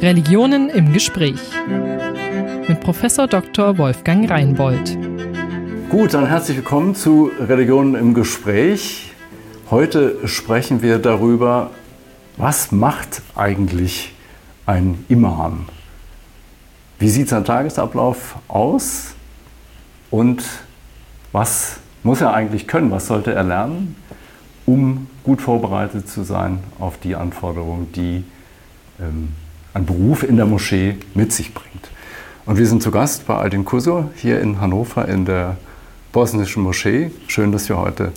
Religionen im Gespräch mit Professor Dr. Wolfgang Reinbold. Gut, dann herzlich willkommen zu Religionen im Gespräch. Heute sprechen wir darüber, was macht eigentlich ein Imam? Wie sieht sein Tagesablauf aus? Und was muss er eigentlich können? Was sollte er lernen, um gut vorbereitet zu sein auf die Anforderungen, die ähm, ein Beruf in der Moschee mit sich bringt? Und wir sind zu Gast bei Aldin Kusur hier in Hannover in der bosnischen Moschee. Schön, dass wir heute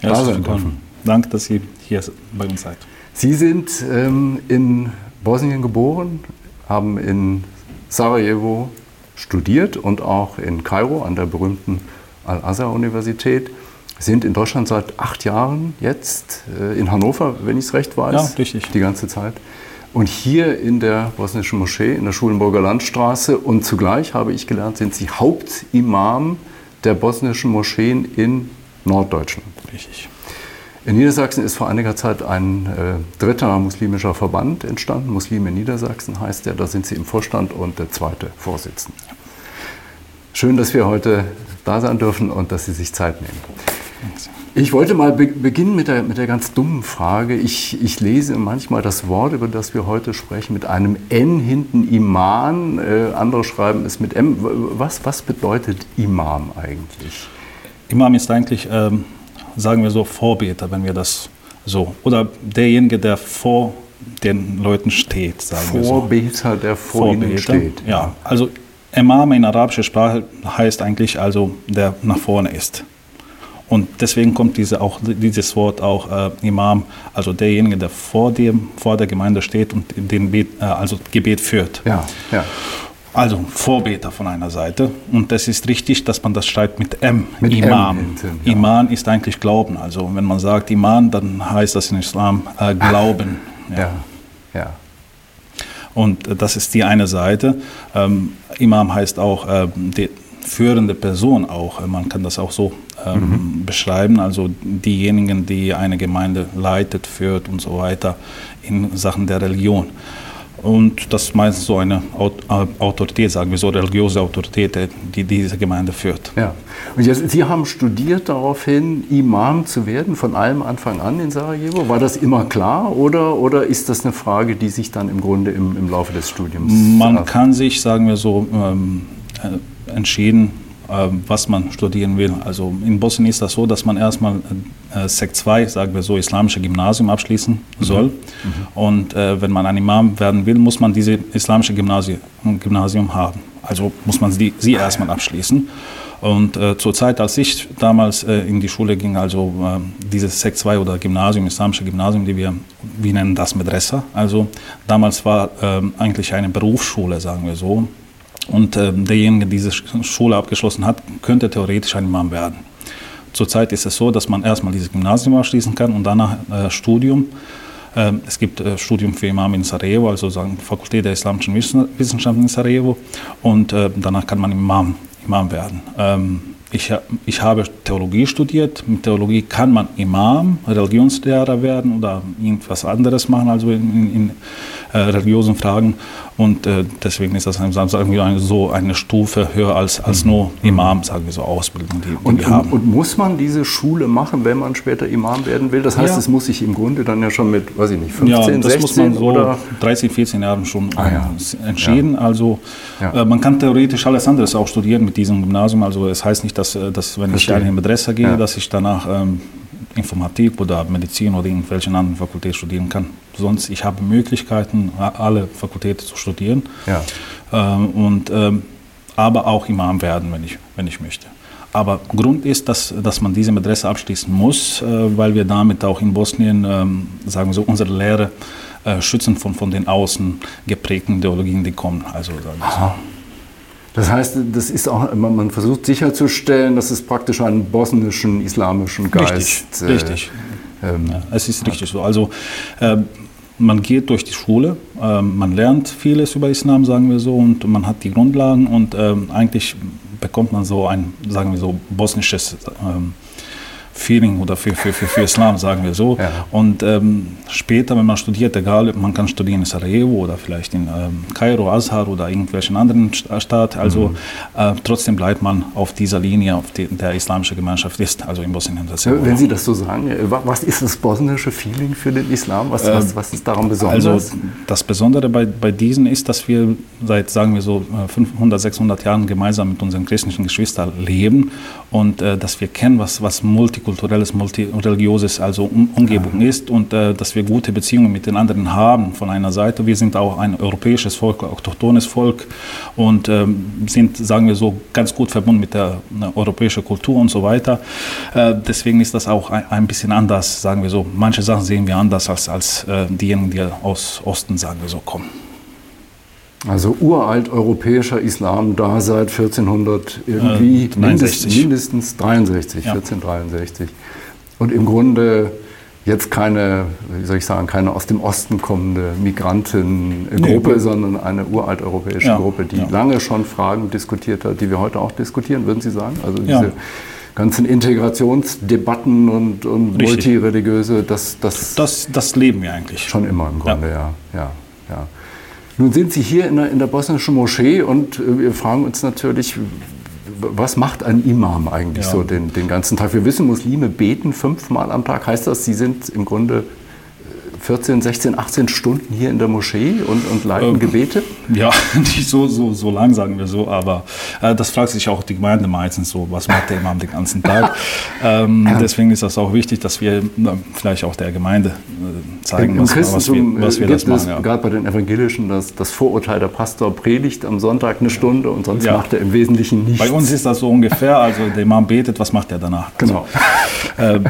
da sein dürfen. Danke, dass Sie hier bei uns seid. Sie sind ähm, in Bosnien geboren, haben in Sarajevo studiert und auch in Kairo an der berühmten Al-Azhar-Universität. Sind in Deutschland seit acht Jahren jetzt, äh, in Hannover, wenn ich es recht weiß. Ja, richtig. Die ganze Zeit. Und hier in der bosnischen Moschee, in der Schulenburger Landstraße. Und zugleich habe ich gelernt, sind Sie Hauptimam der bosnischen Moscheen in Norddeutschland. Richtig. In Niedersachsen ist vor einiger Zeit ein äh, dritter muslimischer Verband entstanden. Muslime Niedersachsen heißt der. Da sind Sie im Vorstand und der zweite Vorsitzende. Schön, dass wir heute da sein dürfen und dass Sie sich Zeit nehmen. Ich wollte mal be beginnen mit der, mit der ganz dummen Frage. Ich, ich lese manchmal das Wort, über das wir heute sprechen, mit einem N hinten Iman. Äh, andere schreiben es mit M. Was, was bedeutet Imam eigentlich? Imam ist eigentlich, ähm, sagen wir so, Vorbeter, wenn wir das so. Oder derjenige, der vor den Leuten steht, sagen Vorbeter, wir so. Vorbeter, der vor Vorbeter, ihnen steht. Ja, also Imam in arabischer Sprache heißt eigentlich also, der nach vorne ist. Und deswegen kommt diese auch, dieses Wort auch äh, Imam, also derjenige, der vor, dem, vor der Gemeinde steht und den Bet, äh, also Gebet führt. Ja, ja. Also Vorbeter von einer Seite. Und das ist richtig, dass man das schreibt mit M. Mit Imam. M hinten, ja. Iman ist eigentlich Glauben. Also wenn man sagt Iman, dann heißt das in Islam äh, Glauben. Ja. ja. ja. Und äh, das ist die eine Seite. Ähm, Imam heißt auch äh, die führende Person auch. Man kann das auch so ähm, mhm. beschreiben. Also diejenigen, die eine Gemeinde leitet, führt und so weiter in Sachen der Religion. Und das ist meistens so eine äh, Autorität, sagen wir so, religiöse Autorität, die diese Gemeinde führt. Ja. Und jetzt, Sie haben studiert daraufhin, Imam zu werden, von allem Anfang an in Sarajevo. War das immer klar oder, oder ist das eine Frage, die sich dann im Grunde im, im Laufe des Studiums... Man kann sich, sagen wir so, ähm, äh, entschieden, äh, was man studieren will. Also in Bosnien ist das so, dass man erstmal äh, Sek 2, sagen wir so, islamische Gymnasium abschließen mhm. soll. Mhm. Und äh, wenn man ein Imam werden will, muss man diese islamische Gymnasium, Gymnasium haben. Also muss man sie, sie erstmal abschließen. Und äh, zur Zeit, als ich damals äh, in die Schule ging, also äh, dieses Sek 2 oder Gymnasium, islamische Gymnasium, die wir, wir nennen das Medressa. Also damals war ähm, eigentlich eine Berufsschule, sagen wir so. Und äh, derjenige, der diese Schule abgeschlossen hat, könnte theoretisch ein Imam werden. Zurzeit ist es so, dass man erstmal dieses Gymnasium abschließen kann und danach äh, Studium. Äh, es gibt äh, Studium für Imam in Sarajevo, also sagen Fakultät der Islamischen Wissenschaften in Sarajevo. Und äh, danach kann man Imam, Imam werden. Ähm, ich, ich habe Theologie studiert. Mit Theologie kann man Imam, Religionslehrer werden oder irgendwas anderes machen, also in, in, äh, religiösen Fragen. Und äh, deswegen ist das sagen wir, so eine Stufe höher als, als nur Imam, sagen wir so, Ausbildung, die, die und, wir haben. Und, muss man diese Schule machen, wenn man später Imam werden will? Das heißt, Ja. es muss sich im Grunde dann ja schon mit, weiß ich nicht, 15, ja, das 16 muss man so oder? 13, 14 Jahren schon Ah, ja. äh, entschieden. Also Ja. äh, man kann theoretisch alles anderes auch studieren mit diesem Gymnasium. Also es heißt nicht, dass, äh, dass wenn Verstehe. ich in eine Adresse gehe, Ja. dass ich danach ähm, Informatik oder Medizin oder irgendwelche anderen Fakultät studieren kann. Sonst, ich habe Möglichkeiten, alle Fakultäten zu studieren. Ja. Ähm, und, ähm, aber auch Imam werden, wenn ich, wenn ich möchte. Aber Grund ist, dass, dass man diese Adresse abschließen muss, äh, weil wir damit auch in Bosnien, ähm, sagen wir so, unsere Lehre äh, schützen von, von den außen geprägten Ideologien, die kommen. Also, sagen wir so. Das heißt, das ist auch, man man versucht sicherzustellen, dass es praktisch einen bosnischen islamischen Geist. Richtig, äh, richtig. ähm, Ja, es ist richtig so. Also äh, man geht durch die Schule, ähm, man lernt vieles über Islam, sagen wir so, und man hat die Grundlagen und ähm, eigentlich bekommt man so ein, sagen wir so, bosnisches ähm, Feeling oder für, für, für, für Islam, sagen wir so. Ja. Und ähm, später, wenn man studiert, egal, man kann studieren in Sarajevo oder vielleicht in ähm, Kairo, Azhar oder irgendwelchen anderen St- Staat. Also Mhm. äh, trotzdem bleibt man auf dieser Linie, auf die, der islamische Gemeinschaft ist, also in Bosnien-Herzegowina. Wenn Sie das so sagen, äh, wa- was ist das bosnische Feeling für den Islam? Was, was, was ist daran Also besonders? das Besondere bei, bei diesen ist, dass wir seit, sagen wir so, äh, 500, 600 Jahren gemeinsam mit unseren christlichen Geschwistern leben und äh, dass wir kennen, was, was multikulturelles, multireligiöses, also um, Umgebung ist und äh, dass wir gute Beziehungen mit den anderen haben von einer Seite. Wir sind auch ein europäisches Volk, autochthones Volk und ähm, sind, sagen wir so, ganz gut verbunden mit der äh, europäischen Kultur und so weiter. Äh, deswegen ist das auch ein, ein bisschen anders, sagen wir so. Manche Sachen sehen wir anders als, als äh, diejenigen, die aus Osten, sagen wir so, kommen. Also uralt europäischer Islam, da seit 1400 irgendwie Äh, 63. mindestens, mindestens 63, Ja. 1463. Und im Grunde jetzt keine, wie soll ich sagen, keine aus dem Osten kommende Migrantengruppe, Nee. sondern eine uralt europäische Ja, Gruppe, die ja. lange schon Fragen diskutiert hat, die wir heute auch diskutieren, würden Sie sagen? Also diese Ja. ganzen Integrationsdebatten und, und multireligiöse, das, das, Das, das leben wir eigentlich. Schon immer im Grunde, ja. ja, ja, Nun sind Sie hier in der, in der bosnischen Moschee und äh, wir fragen uns natürlich, was macht ein Imam eigentlich Ja. so den, den ganzen Tag? Wir wissen, Muslime beten fünfmal am Tag. Heißt das, sie sind im Grunde 14, 16, 18 Stunden hier in der Moschee und, und leiten Ähm, Gebete? Ja, nicht so, so, so lang, sagen wir so, aber äh, das fragt sich auch die Gemeinde meistens so, was macht der Imam den ganzen Tag? ähm, Deswegen ist das auch wichtig, dass wir na, vielleicht auch der Gemeinde äh, zeigen, was, was wir, was wir äh, das machen. Ja. gerade bei den Evangelischen das, das Vorurteil, der Pastor predigt am Sonntag eine Stunde und sonst Ja. macht er im Wesentlichen nichts. Bei uns ist das so ungefähr, also der Imam betet, was macht er danach? Genau. Also, äh,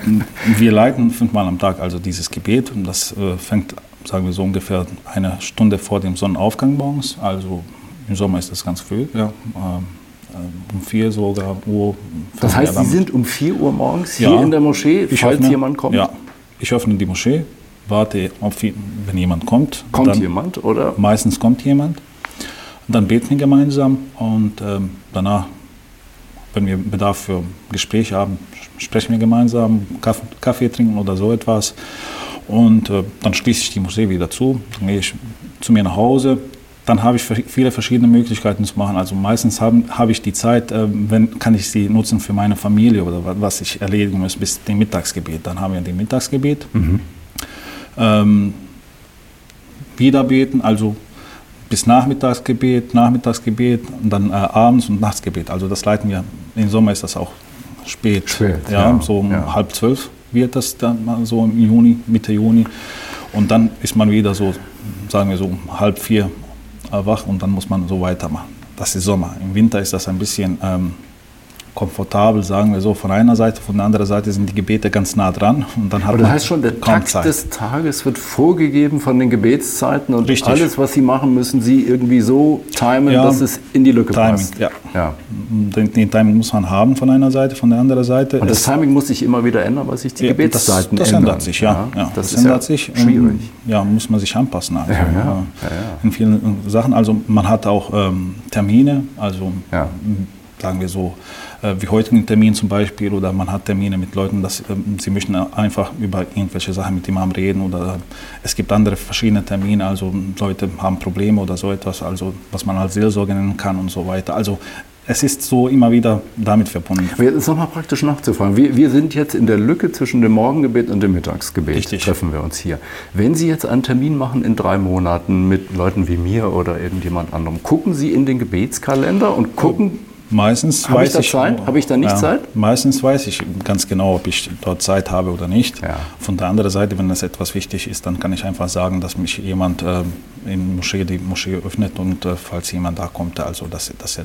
wir leiten fünfmal am Tag also dieses Gebet und das äh, fängt, sagen wir so ungefähr eine Stunde vor dem Sonnenaufgang morgens. Also im Sommer ist das ganz früh, ja. Ähm, äh, um vier sogar Uhr. Das heißt, Sie sind um 4 Uhr morgens hier Ja. in der Moschee, Ich falls öffne- jemand kommt? Ja, ich öffne die Moschee, warte, auf, wie- wenn jemand kommt. Kommt jemand oder? Meistens kommt jemand. Dann beten wir gemeinsam und ähm, danach, wenn wir Bedarf für Gespräche haben, sprechen wir gemeinsam, Kaffee, Kaffee trinken oder so etwas. Und äh, dann schließe ich die Moschee wieder zu, dann gehe ich zu mir nach Hause. Dann habe ich viele verschiedene Möglichkeiten zu machen. Also meistens habe habe ich die Zeit, äh, wenn, kann ich sie nutzen für meine Familie oder wa- was ich erledigen muss bis dem Mittagsgebet. Dann haben wir den Mittagsgebet. Ähm, wieder beten, also bis Nachmittagsgebet, Nachmittagsgebet und dann äh, abends und Nachtsgebet. Also das leiten wir, im Sommer ist das auch spät. Spät, ja, ja, so um ja. halb zwölf wird das dann mal so im Juni, Mitte Juni. Und dann ist man wieder so, sagen wir so um halb vier wach und dann muss man so weitermachen. Das ist Sommer. Im Winter ist das ein bisschen ähm, komfortabel, sagen wir so, von einer Seite, von der anderen Seite sind die Gebete ganz nah dran und dann hat Aber das man heißt schon, der Takt Zeit. des Tages wird vorgegeben von den Gebetszeiten und Richtig. alles, was Sie machen, müssen Sie irgendwie so timen, Ja. dass es in die Lücke Timing, passt. ja. ja. Den, den Timing muss man haben von einer Seite, von der anderen Seite. Und das Timing muss sich immer wieder ändern, weil sich die ja, Gebetszeiten das, das ändern. ändert sich, ja. ja, das, das, ist ändert ja sich. schwierig. Ja, muss man sich anpassen. Also, Ja, ja, ja, ja. In vielen äh, Sachen. Also man hat auch ähm, Termine, also Ja. Sagen wir so, äh, wie heutigen Termin zum Beispiel, oder man hat Termine mit Leuten, dass ähm, sie möchten einfach über irgendwelche Sachen mit dem Imam reden oder es gibt andere verschiedene Termine, also Leute haben Probleme oder so etwas, also was man als Seelsorge nennen kann und so weiter. Also es ist so immer wieder damit verbunden. Aber jetzt ist nochmal praktisch nachzufragen. Wir, wir sind jetzt in der Lücke zwischen dem Morgengebet und dem Mittagsgebet. Richtig. Treffen wir uns hier. Wenn Sie jetzt einen Termin machen in drei Monaten mit Leuten wie mir oder irgendjemand anderem, gucken Sie in den Gebetskalender und gucken, Meistens ich weiß da ich, Zeit? Habe ich da nicht Zeit? Meistens weiß ich ganz genau, ob ich dort Zeit habe oder nicht. Ja. Von der anderen Seite, wenn es etwas wichtig ist, dann kann ich einfach sagen, dass mich jemand äh, in Moschee die Moschee öffnet und äh, falls jemand da kommt, also dass, dass er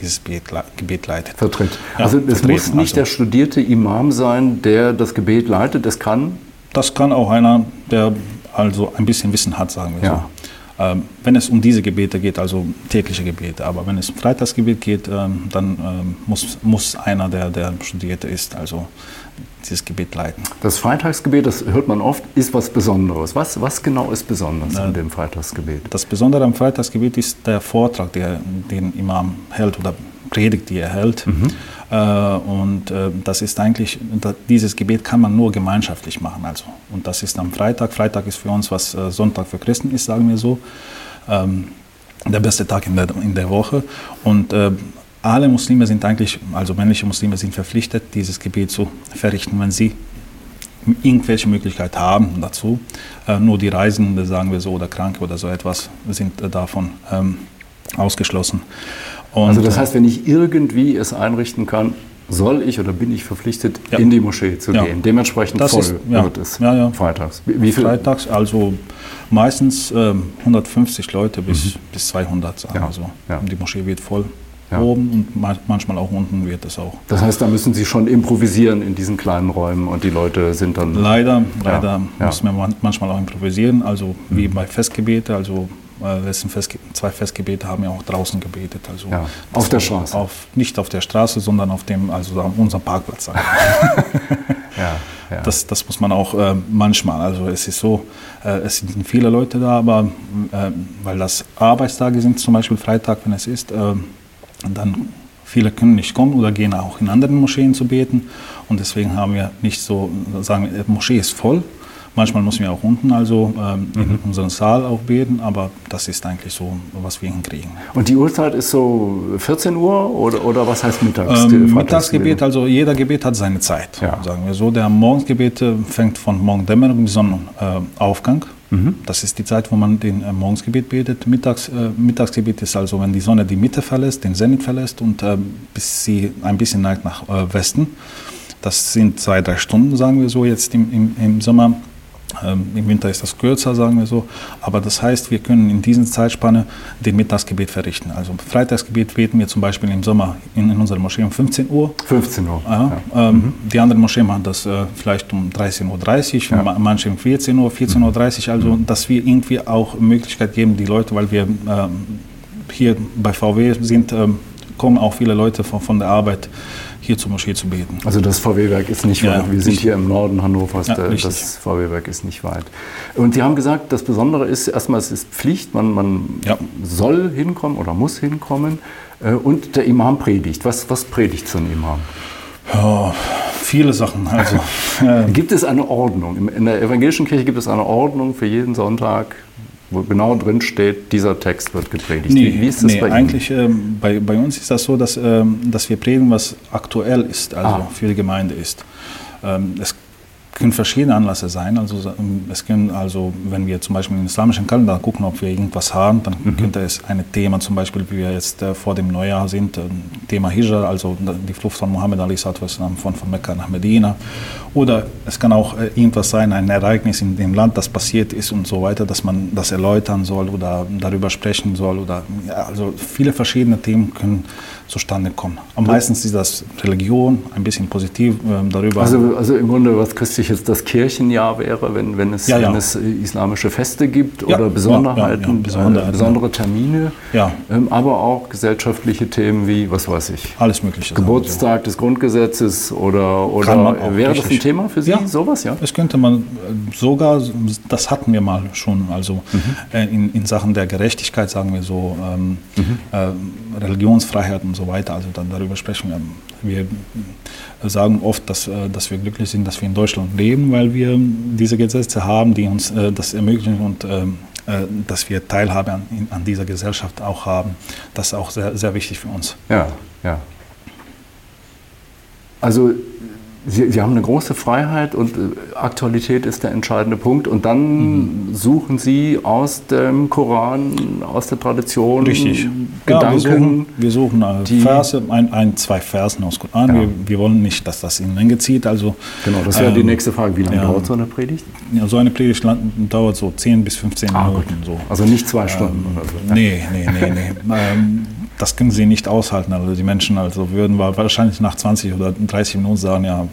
dieses Gebet, le- Gebet leitet. vertritt. Ja, also es muss nicht also. der studierte Imam sein, der das Gebet leitet. Es kann Das kann auch einer, der also ein bisschen Wissen hat, sagen wir Ja. so. Ähm, wenn es um diese Gebete geht, also tägliche Gebete, aber wenn es um Freitagsgebet geht, ähm, dann ähm, muss, muss einer, der, der Studierte ist, also dieses Gebet leiten. Das Freitagsgebet, das hört man oft, ist was Besonderes. Was, was genau ist besonders an dem Freitagsgebet? Das Besondere am Freitagsgebet ist der Vortrag, der, den Imam hält oder Predigt, die er hält. Mhm. Äh, und äh, das ist eigentlich, dieses Gebet kann man nur gemeinschaftlich machen. Also. Und das ist am Freitag. Freitag ist für uns, was äh, Sonntag für Christen ist, sagen wir so. Ähm, der beste Tag in der, in der Woche. Und alle Muslime sind eigentlich, also männliche Muslime sind verpflichtet, dieses Gebet zu verrichten, wenn sie irgendwelche Möglichkeit haben dazu. Nur die Reisenden, sagen wir so, oder Kranke oder so etwas, sind davon ähm, ausgeschlossen. Und, also das heißt, wenn ich irgendwie es einrichten kann, soll ich oder bin ich verpflichtet, ja. in die Moschee zu ja. gehen. Dementsprechend das voll ist, ja. wird es ja, freitags. Wie viel? Freitags, also meistens ähm, 150 Leute bis, mhm. bis 200, sagen wir so. Die Moschee wird voll. Oben und manchmal auch unten wird es auch. Das heißt, da müssen Sie schon improvisieren in diesen kleinen Räumen und die Leute sind dann. Leider, leider müssen wir manchmal auch improvisieren, also mhm. wie bei Festgebete, also letzten Festge zwei Festgebete haben wir auch draußen gebetet. Also ja, auf der Straße? Auf, nicht auf der Straße, sondern auf dem, also auf unserem Parkplatz. ja, ja. Das, das muss man auch äh, manchmal. Also es ist so, äh, es sind viele Leute da, aber äh, weil das Arbeitstage sind, zum Beispiel Freitag, wenn es ist, äh, dann viele können nicht kommen oder gehen auch in anderen Moscheen zu beten. Und deswegen haben wir nicht so, sagen wir, Moschee ist voll, Manchmal müssen wir auch unten also ähm, mhm. in unserem Saal auch beten, aber das ist eigentlich so, was wir hinkriegen. Und die Uhrzeit ist so 14 Uhr oder, oder was heißt mittags? Ähm, Mittagsgebet, also jeder Gebet hat seine Zeit, ja. sagen wir so. Der Morgensgebet fängt von Morgendämmerung bis Sonnenaufgang. Mhm. Das ist die Zeit, wo man den äh, Morgensgebet betet. Mittags, äh, Mittagsgebet ist also, wenn die Sonne die Mitte verlässt, den Zenit verlässt und äh, bis sie ein bisschen neigt nach äh, Westen. Das sind zwei, drei Stunden, sagen wir so, jetzt im, im, im Sommer. Ähm, Im Winter ist das kürzer, sagen wir so. Aber das heißt, wir können in dieser Zeitspanne den Mittagsgebet verrichten. Also Freitagsgebet beten wir zum Beispiel im Sommer in, in unserer Moschee um 15 Uhr. 15 Uhr. Ja, ja. Ähm, mhm. Die anderen Moscheen machen das äh, vielleicht um 13.30 Uhr, ja. manche um 14 Uhr, 14.30 Uhr. Also, mhm. dass wir irgendwie auch Möglichkeit geben, die Leute, weil wir ähm, hier bei VW sind, ähm, kommen auch viele Leute von, von der Arbeit hier zur Moschee zu beten. Also das VW-Werk ist nicht ja, weit. Wir sind hier im Norden Hannovers, ja, das VW-Werk ist nicht weit. Und Sie haben gesagt, das Besondere ist, erstmal es ist Pflicht, man, man ja. soll hinkommen oder muss hinkommen. Äh, und der Imam predigt. Was, was predigt so ein Imam? Ja, viele Sachen. Also, äh, gibt es eine Ordnung? In der evangelischen Kirche gibt es eine Ordnung für jeden Sonntag, wo genau drin steht, dieser Text wird gepredigt. Nee, wie, wie ist das nee, bei Ihnen? Eigentlich, ähm, bei, bei uns ist das so, dass, ähm, dass wir predigen, was aktuell ist, also ah. für die Gemeinde ist. Ähm, es können verschiedene Anlässe sein. Also es können also, wenn wir zum Beispiel im islamischen Kalender gucken, ob wir irgendwas haben, dann mhm. könnte es ein Thema zum Beispiel, wie wir jetzt äh, vor dem Neujahr sind, äh, Thema Hijra, also die Flucht von Mohammed Ali von, von Mekka nach Medina. Oder es kann auch äh, irgendwas sein, ein Ereignis in dem Land, das passiert ist und so weiter, dass man das erläutern soll oder darüber sprechen soll. Oder ja, also viele verschiedene Themen können zustande kommen. Am meisten ist das Religion, ein bisschen positiv äh, darüber. Also, also im Grunde, was christliches das Kirchenjahr wäre, wenn, wenn, es, ja, ja. wenn es islamische Feste gibt ja, oder Besonderheiten, Besonderheiten, äh, besondere Termine, ähm, aber auch gesellschaftliche Themen wie, was weiß ich, alles Mögliche. Geburtstag des Grundgesetzes oder, oder wäre das ein Thema für Sie, sowas? Ja, das könnte man äh, sogar, das hatten wir mal schon, also mhm. äh, in, in Sachen der Gerechtigkeit, sagen wir so, ähm, mhm. äh, Religionsfreiheit und so weiter, also dann darüber sprechen wir. Wir sagen oft, dass, äh, dass wir glücklich sind, dass wir in Deutschland leben, weil wir diese Gesetze haben, die uns äh, das ermöglichen und ähm, äh, dass wir Teilhabe an, an dieser Gesellschaft auch haben. Das ist auch sehr, sehr wichtig für uns. Ja, ja. Also Sie, Sie, haben eine große Freiheit und äh, Aktualität ist der entscheidende Punkt. Und dann mhm. suchen Sie aus dem Koran, aus der Tradition Richtig. Gedanken. Ja, wir suchen, wir suchen äh, Verse, ein, ein, zwei Versen aus Koran. Ja. Wir, wir, wollen nicht, dass das in Länge zieht. Also, genau, das wäre ähm, die nächste Frage. Wie lange ja, dauert so eine Predigt? Ja, so eine Predigt dauert so 10 bis 15 ah, Minuten. So. Also nicht zwei ähm, Stunden oder so. Nee, nee, nee. nee. ähm, das können sie nicht aushalten. Also die Menschen also würden wahrscheinlich nach 20 oder 30 Minuten sagen, ja,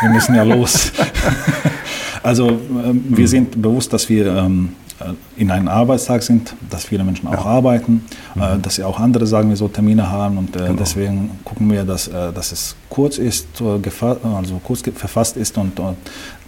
wir müssen ja los. also ähm, wir sind bewusst, dass wir ähm, in einem Arbeitstag sind, dass viele Menschen auch ja. arbeiten, mhm. dass sie auch andere, sagen wir so, Termine haben und genau. deswegen gucken wir, dass, dass es kurz ist, also kurz verfasst ist und, und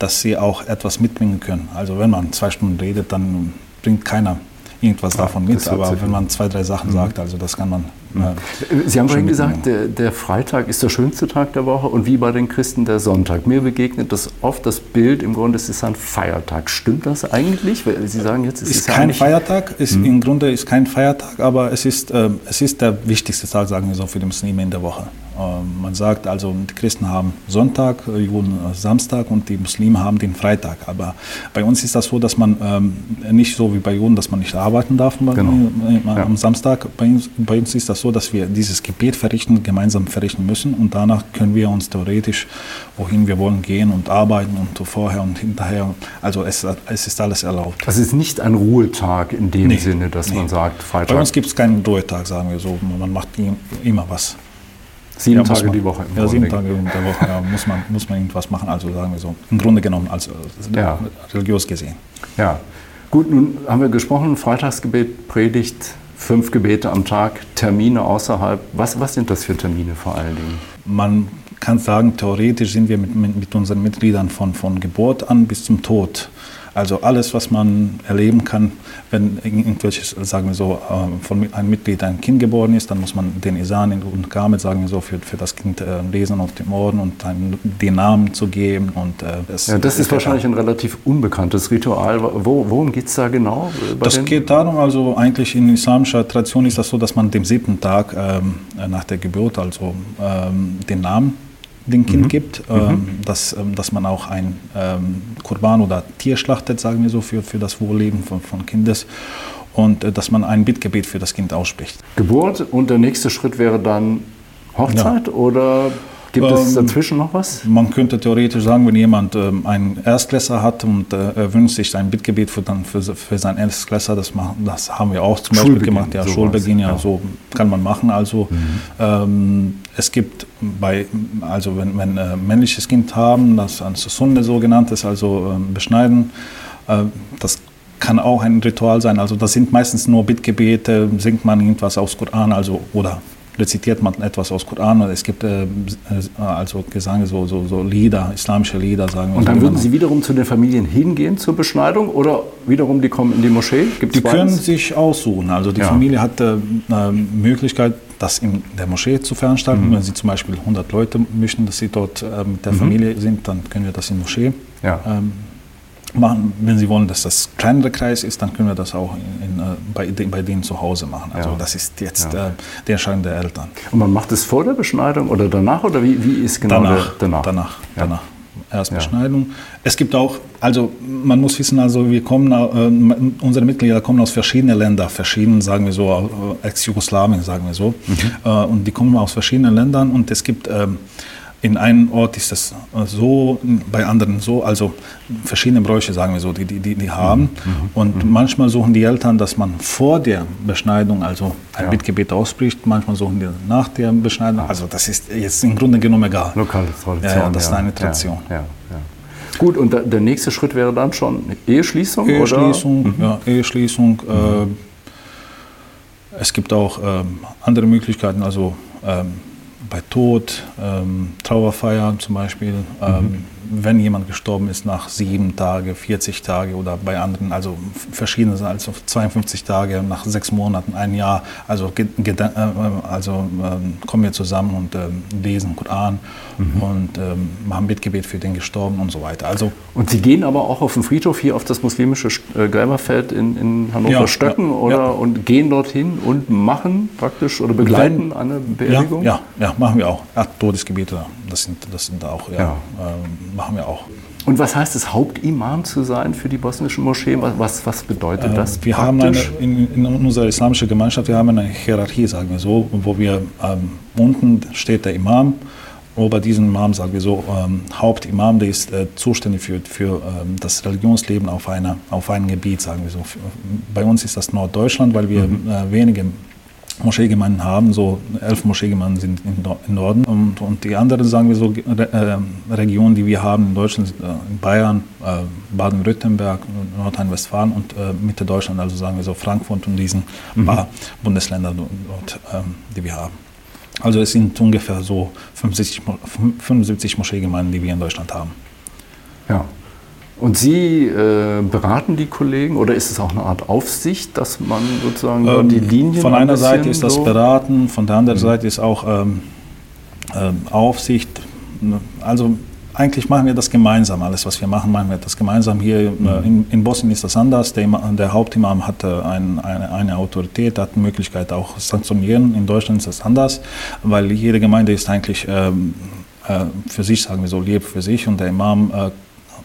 dass sie auch etwas mitbringen können. Also wenn man zwei Stunden redet, dann bringt keiner irgendwas ja, davon mit. Aber wenn man zwei, drei Sachen mhm. sagt, also das kann man. Äh, Sie haben vorhin gesagt, der, der, Freitag ist der schönste Tag der Woche und wie bei den Christen der Sonntag. Mir begegnet das oft das Bild, im Grunde ist es ein Feiertag. Stimmt das eigentlich? Weil Sie sagen jetzt, es ist, ist kein Feiertag, ist, mhm. im Grunde ist kein Feiertag, aber es ist, äh, es ist der wichtigste Tag, sagen wir so, für die Muslime in der Woche. Ähm, man sagt also, die Christen haben Sonntag, die Juden Samstag und die Muslime haben den Freitag. Aber bei uns ist das so, dass man ähm, nicht so wie bei Juden, dass man nicht arbeiten darf genau. am ja. Samstag. Bei uns, bei uns, ist das so, dass wir dieses Gebet verrichten, gemeinsam verrichten müssen und danach können wir uns theoretisch, wohin wir wollen, gehen und arbeiten und vorher und hinterher. Also es, es ist alles erlaubt. Das ist nicht ein Ruhetag in dem nee, Sinne, dass nee. man sagt, Freitag. Bei uns gibt es keinen Ruhetag, sagen wir so. Man macht immer was. Sieben ja, Tage man, die Woche. Ja, sieben Tage in der Woche ja, muss, man, muss man irgendwas machen, also sagen wir so, im Grunde genommen, also ja. religiös gesehen. Ja, gut, nun haben wir gesprochen, Freitagsgebet, Predigt, fünf Gebete am Tag, Termine außerhalb. Was, was sind das für Termine vor allen Dingen? Man kann sagen, theoretisch sind wir mit, mit, mit unseren Mitgliedern von, von Geburt an bis zum Tod also alles, was man erleben kann, wenn irgendwelches, sagen wir so, äh, von einem Mitglied ein Kind geboren ist, dann muss man den Isan und Gamet, sagen wir so, für, für das Kind äh, lesen auf dem Ohren und dann den Namen zu geben. Und, äh, das, ja, das ist, ist wahrscheinlich ein relativ unbekanntes Ritual. Wo, worum geht es da genau? das geht darum, also eigentlich in islamischer Tradition ist das so, dass man dem siebten Tag ähm, nach der Geburt, also ähm, den Namen dem Kind mhm. gibt, ähm, mhm. dass, ähm, dass man auch ein ähm, Kurban oder Tier schlachtet, sagen wir so, für, für das Wohlleben von, von Kindes und äh, dass man ein Bittgebet für das Kind ausspricht. Geburt und der nächste Schritt wäre dann Hochzeit ja. oder Gibt es ähm, dazwischen noch was? Man könnte theoretisch sagen, wenn jemand ähm, einen Erstklässler hat und äh, er wünscht sich ein Bittgebet für, dann für, für seinen Erstklässler, das, machen, das haben wir auch zum Beispiel gemacht. Ja, Schulbeginn, ja, ja, so kann man machen. Also mhm. ähm, es gibt bei, also wenn, wenn äh, männliches Kind haben, das ein Sunde so genannt ist, also äh, beschneiden, äh, das kann auch ein Ritual sein. Also das sind meistens nur Bittgebete, singt man irgendwas aus Koran, also oder rezitiert man etwas aus Koran und es gibt äh, äh, also Gesang, so, so, so, Lieder, islamische Lieder, sagen wir Und dann so würden Sie wiederum zu den Familien hingehen zur Beschneidung oder wiederum die kommen in die Moschee? Gibt's die beides? können sich aussuchen. Also die ja. Familie hat äh, Möglichkeit, das in der Moschee zu veranstalten. Mhm. Wenn Sie zum Beispiel 100 Leute möchten, dass Sie dort äh, mit der mhm. Familie sind, dann können wir das in der Moschee ja. ähm, machen. Wenn Sie wollen, dass das kleinere Kreis ist, dann können wir das auch in, in, äh, bei, bei denen zu Hause machen. Also ja. das ist jetzt ja. äh, die Entscheidung der Eltern. Und man macht es vor der Beschneidung oder danach oder wie, wie ist genau danach, der, danach? Danach, ja. danach. Erst Beschneidung. Es gibt auch, also man muss wissen, also wir kommen, äh, unsere Mitglieder kommen aus verschiedenen Ländern, verschiedenen, sagen wir so, äh, Ex-Jugoslawien, sagen wir so. Mhm. Äh, und die kommen aus verschiedenen Ländern und es gibt ähm, in einem Ort ist das so, bei anderen so, also verschiedene Bräuche, sagen wir so, die die, die, haben. Mhm. Und mhm. manchmal suchen die Eltern, dass man vor der Beschneidung, also ein ja. Bittgebet ausspricht, manchmal suchen die nach der Beschneidung. Also das ist jetzt im Grunde genommen egal. Lokale Tradition. Ja, das ist eine Tradition. Ja, Gut, und der nächste Schritt wäre dann schon Eheschließung? Eheschließung, mhm. ja, Eheschließung. Äh, es gibt auch äh, andere Möglichkeiten, also ähm, bei Tod, ähm, Trauerfeier zum Beispiel. Ähm, mhm wenn jemand gestorben ist nach sieben Tage, 40 Tage oder bei anderen, also verschiedene, also 52 Tage, nach sechs Monaten, ein Jahr, also, äh, also ähm, kommen wir zusammen und ähm, lesen Koran mhm. und ähm, machen Bittgebet für den Gestorbenen und so weiter. Also, und Sie gehen aber auch auf den Friedhof hier auf das muslimische äh, Gräberfeld in, in Hannover-Stöcken ja, oder ja. und gehen dorthin und machen praktisch oder begleiten wenn, eine Beerdigung? Ja, ja, ja, machen wir auch. Ach, Todesgebete, das sind, das sind auch, ja, ähm, machen wir auch. Und was heißt es, Hauptimam zu sein für die bosnischen Moscheen? Was, was, bedeutet das? Äh, wir praktisch? haben eine, in, in, unserer islamischen Gemeinschaft, wir haben eine Hierarchie, sagen wir so, wo wir ähm, unten steht der Imam, ober diesem Imam, sagen wir so, ähm, Hauptimam, der ist äh, zuständig für, für ähm, das Religionsleben auf, einer, auf einem Gebiet, sagen wir so. Bei uns ist das Norddeutschland, weil wir mhm. äh, wenige Moscheegemeinden haben. So elf Moscheegemeinden sind im Norden und, und die anderen, sagen wir so, äh, Regionen, die wir haben in Deutschland, sind in Bayern, äh, Baden-Württemberg, Nordrhein-Westfalen und äh, Mitte Deutschland, also sagen wir so Frankfurt und diesen mhm. paar Bundesländer dort, ähm, die wir haben. Also es sind ungefähr so 75, 75 Moscheegemeinden, die wir in Deutschland haben. Und Sie äh, beraten die Kollegen oder ist es auch eine Art Aufsicht, dass man sozusagen ähm, die Linien. Von einer Seite ist das so Beraten, von der anderen mhm. Seite ist auch ähm, äh, Aufsicht. Also eigentlich machen wir das gemeinsam. Alles, was wir machen, machen wir das gemeinsam. Hier mhm. äh, in, in, Bosnien ist das anders. Der, der Hauptimam hat äh, ein, eine, eine, Autorität, hat die Möglichkeit auch sanktionieren. In Deutschland ist das anders, weil jede Gemeinde ist eigentlich ähm, äh, für sich, sagen wir so, lebt für sich und der Imam äh,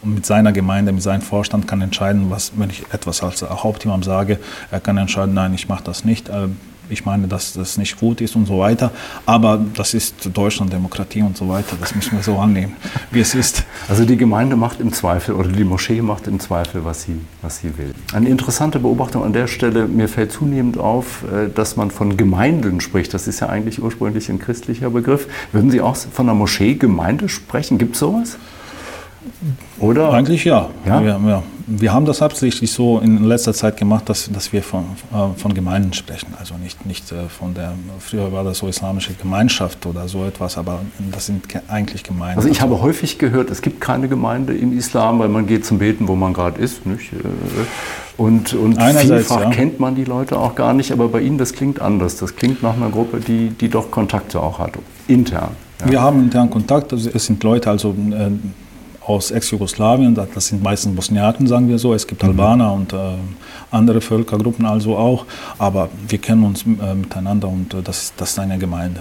mit seiner Gemeinde, mit seinem Vorstand kann entscheiden, was, wenn ich etwas als Hauptimam sage, er kann entscheiden, nein, ich mache das nicht. Äh, ich meine, dass das nicht gut ist und so weiter. Aber das ist Deutschland, Demokratie und so weiter. Das müssen wir so annehmen, wie es ist. Also die Gemeinde macht im Zweifel oder die Moschee macht im Zweifel, was sie, was sie will. Eine interessante Beobachtung an der Stelle, mir fällt zunehmend auf, äh, dass man von Gemeinden spricht. Das ist ja eigentlich ursprünglich ein christlicher Begriff. Würden Sie auch von einer Moschee Gemeinde sprechen? Gibt es sowas? Oder? Eigentlich ja. Ja? Wir, ja. wir, haben das absichtlich so in letzter Zeit gemacht, dass, dass wir von, äh, von Gemeinden sprechen. Also nicht, nicht äh, von der, früher war das so islamische Gemeinschaft oder so etwas, aber das sind eigentlich Gemeinden. Also ich habe häufig gehört, es gibt keine Gemeinde im Islam, weil man geht zum Beten, wo man gerade ist. Nicht? Äh, und, und vielfach ja. kennt man die Leute auch gar nicht, aber bei Ihnen, das klingt anders. Das klingt nach einer Gruppe, die, die doch Kontakte auch hat, intern. Ja. Wir haben intern Kontakt, also es sind Leute, also aus Ex-Jugoslawien, das sind meistens Bosniaken, sagen wir so. Es gibt mhm. Albaner und äh, andere Völkergruppen also auch, aber wir kennen uns äh, miteinander und äh, das, das ist eine Gemeinde.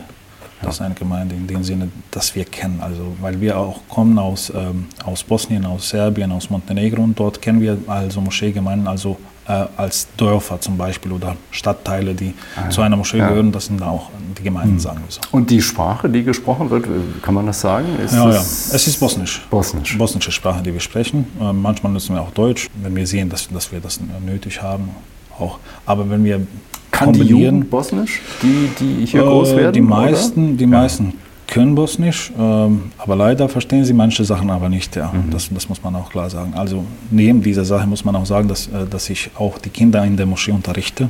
Das ist eine Gemeinde in dem Sinne, dass wir kennen. Also, weil wir auch kommen aus, ähm, aus Bosnien, aus Serbien, aus Montenegro und dort kennen wir also Moscheegemeinden, also äh, als Dörfer zum Beispiel oder Stadtteile, die ah, zu einer Moschee ja. gehören, das sind auch die Gemeinden, mhm. sagen wir so. Und die Sprache, die gesprochen wird, kann man das sagen? Ist ja, ja, es ist Bosnisch. Bosnisch. Bosnische Sprache, die wir sprechen. Äh, manchmal nutzen wir auch Deutsch, wenn wir sehen, dass, dass wir das nötig haben. Auch. Aber wenn wir kann die Jugend Bosnisch, die, die hier äh, groß werden? Die meisten, oder? die meisten können Bosnisch, ähm, aber leider verstehen sie manche Sachen aber nicht. Ja. Mhm. Das, das, muss man auch klar sagen. Also neben dieser Sache muss man auch sagen, dass, äh, dass ich auch die Kinder in der Moschee unterrichte.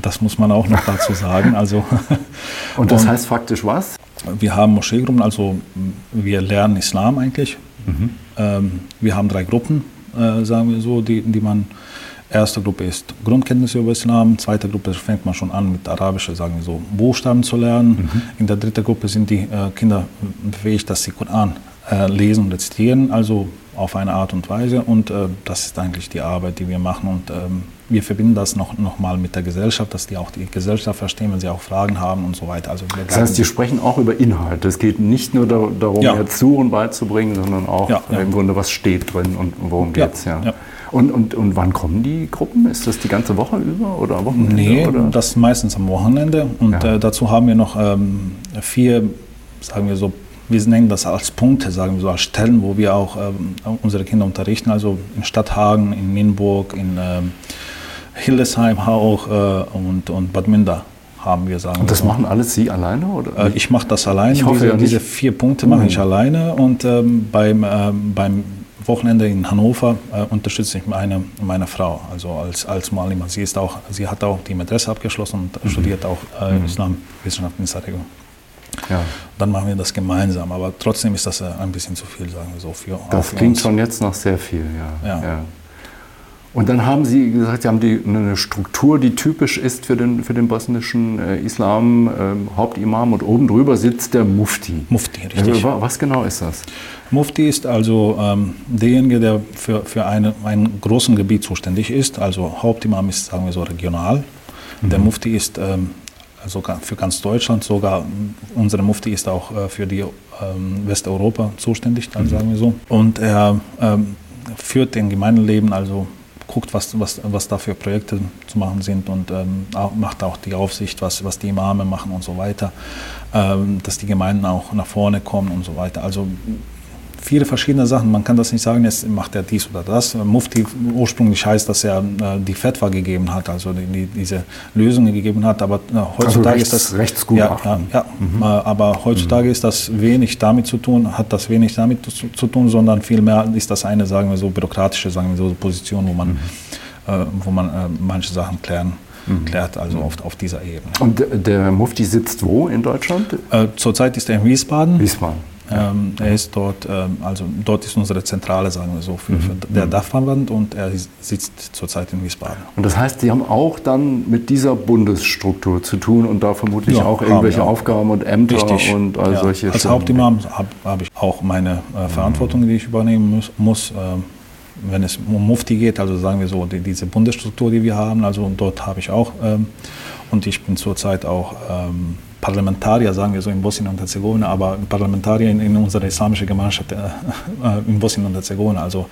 Das muss man auch noch dazu sagen. Also, und das und heißt faktisch was? Wir haben Moscheegruppen, also wir lernen Islam eigentlich. Mhm. Ähm, wir haben drei Gruppen, äh, sagen wir so, die, die man Erste Gruppe ist Grundkenntnisse über Islam, zweite Gruppe fängt man schon an mit arabischen, sagen wir so, Buchstaben zu lernen. Mhm. In der dritten Gruppe sind die äh, Kinder befähigt, dass sie Koran äh, lesen und rezitieren, also auf eine Art und Weise. Und äh, das ist eigentlich die Arbeit, die wir machen. Und ähm, wir verbinden das noch, noch mal mit der Gesellschaft, dass die auch die Gesellschaft verstehen, wenn sie auch Fragen haben und so weiter. Also das heißt, Sie sprechen auch über Inhalt. Es geht nicht nur darum, ja. Suchen beizubringen, sondern auch ja, ja. im Grunde, was steht drin und worum geht es. Ja. Und, und, und wann kommen die Gruppen? Ist das die ganze Woche über oder Wochenende? Nee, oder? das meistens am Wochenende. Und ja. äh, dazu haben wir noch ähm, vier, sagen wir so, wir nennen das als Punkte, sagen wir so, als Stellen, wo wir auch ähm, unsere Kinder unterrichten. Also in Stadthagen, in Nienburg, in ähm, Hildesheim auch äh, und, und Bad Münder haben wir sagen. Und das so. machen alles Sie alleine? Oder? Äh, ich mache das alleine. Ich hoffe diese, ja diese vier Punkte mache ich mhm. alleine und ähm, beim, ähm, beim Wochenende in Hannover äh, unterstütze ich meine, meine Frau, also als, als Malima. Sie, ist auch, sie hat auch die Madrasa abgeschlossen und mhm. studiert auch äh, mhm. Islamwissenschaften in Sarajevo. Ja. Dann machen wir das gemeinsam, aber trotzdem ist das äh, ein bisschen zu viel, sagen wir so. Für, das klingt uns. schon jetzt noch sehr viel, ja. ja. ja. Und dann haben Sie gesagt, Sie haben die, eine Struktur, die typisch ist für den, für den bosnischen äh, Islam, äh, Hauptimam und oben drüber sitzt der Mufti. Mufti, richtig. Also, was genau ist das? Mufti ist also ähm, derjenige, der für, für eine, ein großes Gebiet zuständig ist. Also Hauptimam ist, sagen wir so, regional. Mhm. Der Mufti ist ähm, sogar für ganz Deutschland, sogar unsere Mufti ist auch äh, für die ähm, Westeuropa zuständig, dann mhm. sagen wir so. Und er ähm, führt den Gemeindeleben, also guckt, was, was, was da für Projekte zu machen sind und ähm, macht auch die Aufsicht, was, was die Imame machen und so weiter, ähm, dass die Gemeinden auch nach vorne kommen und so weiter. Also viele verschiedene Sachen. Man kann das nicht sagen, jetzt macht er dies oder das. Mufti ursprünglich heißt, dass er äh, die Fetwa gegeben hat, also die, die, diese Lösungen gegeben hat. Aber äh, heutzutage also rechts, ist das Rechtsgutachten. Ja, ja, ja. Mhm. aber heutzutage mhm. ist das wenig damit zu tun, hat das wenig damit zu, zu, tun, sondern vielmehr ist das eine, sagen wir so, bürokratische, sagen wir so, Position, wo man, mhm. äh, wo man äh, manche Sachen klären mhm. klärt, also mhm. auf, auf dieser Ebene. Und der Mufti sitzt wo in Deutschland? Äh, zurzeit ist er in Wiesbaden. Wiesbaden. Ähm, er ist dort, ähm, also dort ist unsere Zentrale, sagen wir so, für, für mhm. der mhm. DAF-Verband und er sitzt zurzeit in Wiesbaden. Und das heißt, Sie haben auch dann mit dieser Bundesstruktur zu tun und da vermutlich ja, auch irgendwelche haben, ja. Aufgaben und Ämter Richtig. und all ja. solche Als Hauptimam habe hab ich auch meine äh, Verantwortung, die ich übernehmen muss. muss äh, wenn es um Mufti geht, also sagen wir so, die, diese Bundesstruktur, die wir haben, also dort habe ich auch ähm, und ich bin zurzeit auch ähm, Parlamentarier, sagen wir so in Bosnien und Herzegowina, aber Parlamentarier in, in unserer islamischen Gemeinschaft äh, äh, in Bosnien und Herzegowina. Also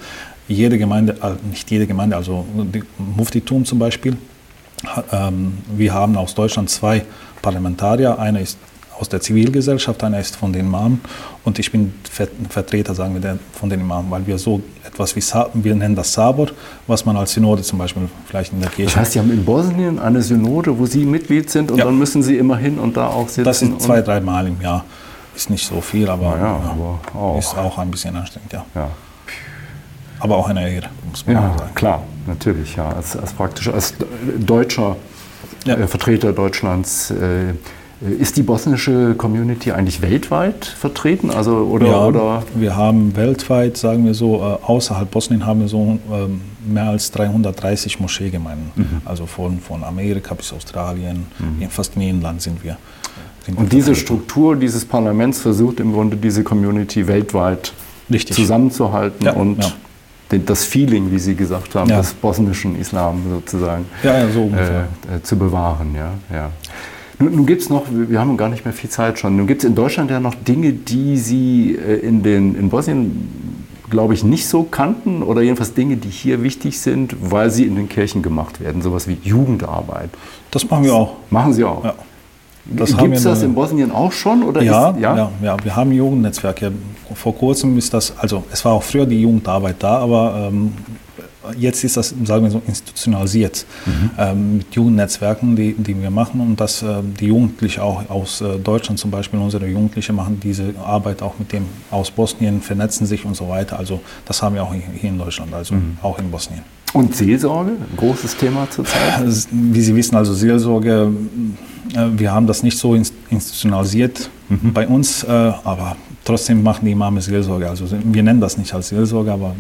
jede Gemeinde, äh, nicht jede Gemeinde, also die Muftitum zum Beispiel. Ähm, wir haben aus Deutschland zwei Parlamentarier. Einer ist aus der Zivilgesellschaft, einer ist von den Imamen und ich bin Vertreter, sagen wir, von den Imamen, weil wir so etwas wie, wir nennen das Sabor, was man als Synode zum Beispiel vielleicht in der Kirche... Das heißt, Sie haben in Bosnien eine Synode, wo Sie Mitglied sind und ja. dann müssen Sie immer hin und da auch sitzen? Das sind zwei, drei Mal im Jahr. Ist nicht so viel, aber, ja, aber auch. ist auch ein bisschen anstrengend, ja. ja. Aber auch eine Ehre, muss man ja, sagen. klar, natürlich, ja. Als, als praktisch als deutscher äh, Vertreter Deutschlands... Äh, ist die bosnische Community eigentlich weltweit vertreten? Also, oder, ja, oder? wir haben weltweit, sagen wir so, äh, außerhalb Bosnien haben wir so ähm, mehr als 330 Moscheegemeinden. Mhm. Also von, von Amerika bis Australien, mhm. in fast in jedem Land sind wir. Sind Und diese Struktur dieses Parlaments versucht im Grunde diese Community weltweit Richtig. zusammenzuhalten ja, und ja. das Feeling, wie Sie gesagt haben, ja. des bosnischen Islam sozusagen so äh, äh, zu bewahren. Ja, ja. Nun, nun gibt es noch, wir haben gar nicht mehr viel Zeit schon, nun gibt es in Deutschland ja noch Dinge, die Sie äh, in, den, in Bosnien, glaube ich, nicht so kannten oder jedenfalls Dinge, die hier wichtig sind, weil sie in den Kirchen gemacht werden, sowas wie Jugendarbeit. Das machen wir auch. Machen Sie auch? Ja. Gibt es das in Bosnien auch schon? Oder ja, ist, ja? ja, ja, wir haben Jugendnetzwerke. Vor kurzem ist das, also es war auch früher die Jugendarbeit da, aber ähm, jetzt ist das, sagen wir so, institutionalisiert mhm. ähm, mit Jugendnetzwerken, die, die wir machen und dass äh, die Jugendlichen auch aus äh, Deutschland zum Beispiel, unsere Jugendlichen machen diese Arbeit auch mit dem aus Bosnien, vernetzen sich und so weiter. Also das haben wir auch hier in Deutschland, also mhm. auch in Bosnien. Und Seelsorge, ein großes Thema zurzeit? Wie Sie wissen, also Seelsorge, äh, wir haben das nicht so institutionalisiert mhm. bei uns, äh, aber trotzdem machen die Imame Seelsorge. Also wir nennen das nicht als Seelsorge, aber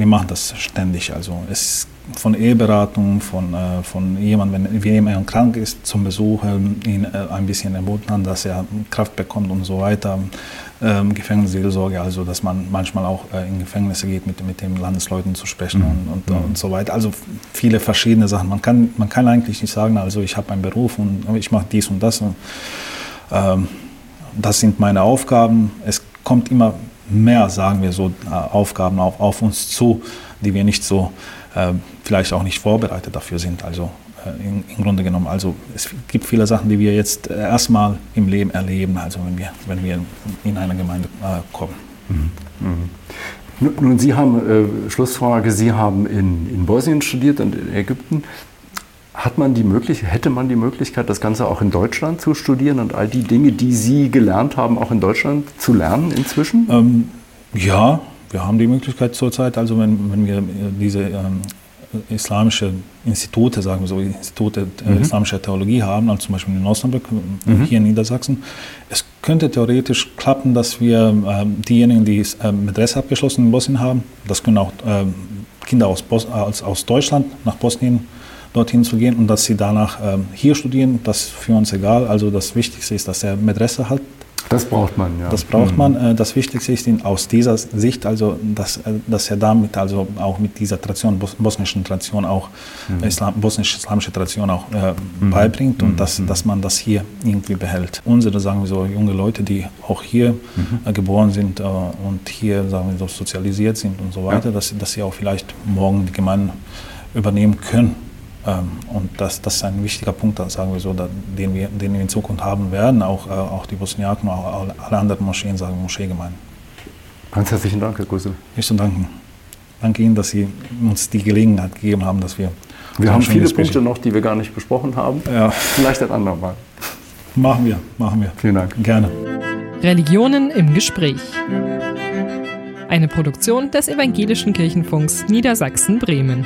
wir machen das ständig. Also es ist von Eheberatung, von, äh, von jemandem, wenn jemand krank ist, zum Besuch, ihn äh, ein bisschen ermuntern, dass er Kraft bekommt und so weiter. Ähm, Gefängnisseelsorge, also dass man manchmal auch äh, in Gefängnisse geht, mit, mit den Landesleuten zu sprechen mhm. und, und, mhm. und, so weiter. Also viele verschiedene Sachen. Man kann, man kann eigentlich nicht sagen, also ich habe einen Beruf und ich mache dies und das. Und, ähm, das sind meine Aufgaben. Es kommt immer mehr, sagen wir so, äh, Aufgaben auf, auf uns zu, die wir nicht so, äh, vielleicht auch nicht vorbereitet dafür sind. Also äh, in, im Grunde genommen, also es gibt viele Sachen, die wir jetzt erstmal im Leben erleben, also wenn wir, wenn wir in eine Gemeinde äh, kommen. Mhm. Mhm. Nun, Sie haben, äh, Schlussfrage, Sie haben in, in Bosnien studiert und in Ägypten. Hat man die Möglichkeit, hätte man die Möglichkeit, das Ganze auch in Deutschland zu studieren und all die Dinge, die Sie gelernt haben, auch in Deutschland zu lernen inzwischen? Ähm, ja, wir haben die Möglichkeit zurzeit, also wenn, wenn wir diese ähm, islamische Institute, sagen wir so, Institute äh, mhm. islamischer Theologie haben, also zum Beispiel in Osnabrück, äh, mhm. hier in Niedersachsen. Es könnte theoretisch klappen, dass wir ähm, diejenigen, die äh, Medresse abgeschlossen in Bosnien haben, das können auch ähm, Kinder aus, Bos aus, aus Deutschland nach Bosnien dorthin zu gehen und dass sie danach ähm, hier studieren, das ist für uns egal. Also das Wichtigste ist, dass er Medresse hat. Das braucht man, ja. Das braucht mhm. man. Äh, das Wichtigste ist ihn aus dieser Sicht, also dass, äh, dass er damit, also auch mit dieser Tradition, bos bosnischen Tradition auch, mhm. Islam, bosnisch-islamische Tradition auch äh, mhm. beibringt und mhm. dass, dass man das hier irgendwie behält. Unsere, sagen wir so, junge Leute, die auch hier mhm. äh, geboren sind und hier, sagen wir so, sozialisiert sind und so weiter, ja. dass, dass sie auch vielleicht morgen die Gemeinde übernehmen können und das, das ist ein wichtiger Punkt, sagen wir so, den wir, den wir in Zukunft haben werden, auch, äh, auch die Bosniaken, auch alle anderen Moscheen, sagen Moscheegemeinden. Ganz herzlichen Dank, Herr Kussel. Ich zu danken. Danke Ihnen, dass Sie uns die Gelegenheit gegeben haben, dass wir. Wir haben viele Punkte noch, die wir gar nicht besprochen haben. Ja. Vielleicht ein andermal. Machen wir, machen wir. Vielen Dank. Gerne. Religionen im Gespräch. Eine Produktion des Evangelischen Kirchenfunks Niedersachsen-Bremen.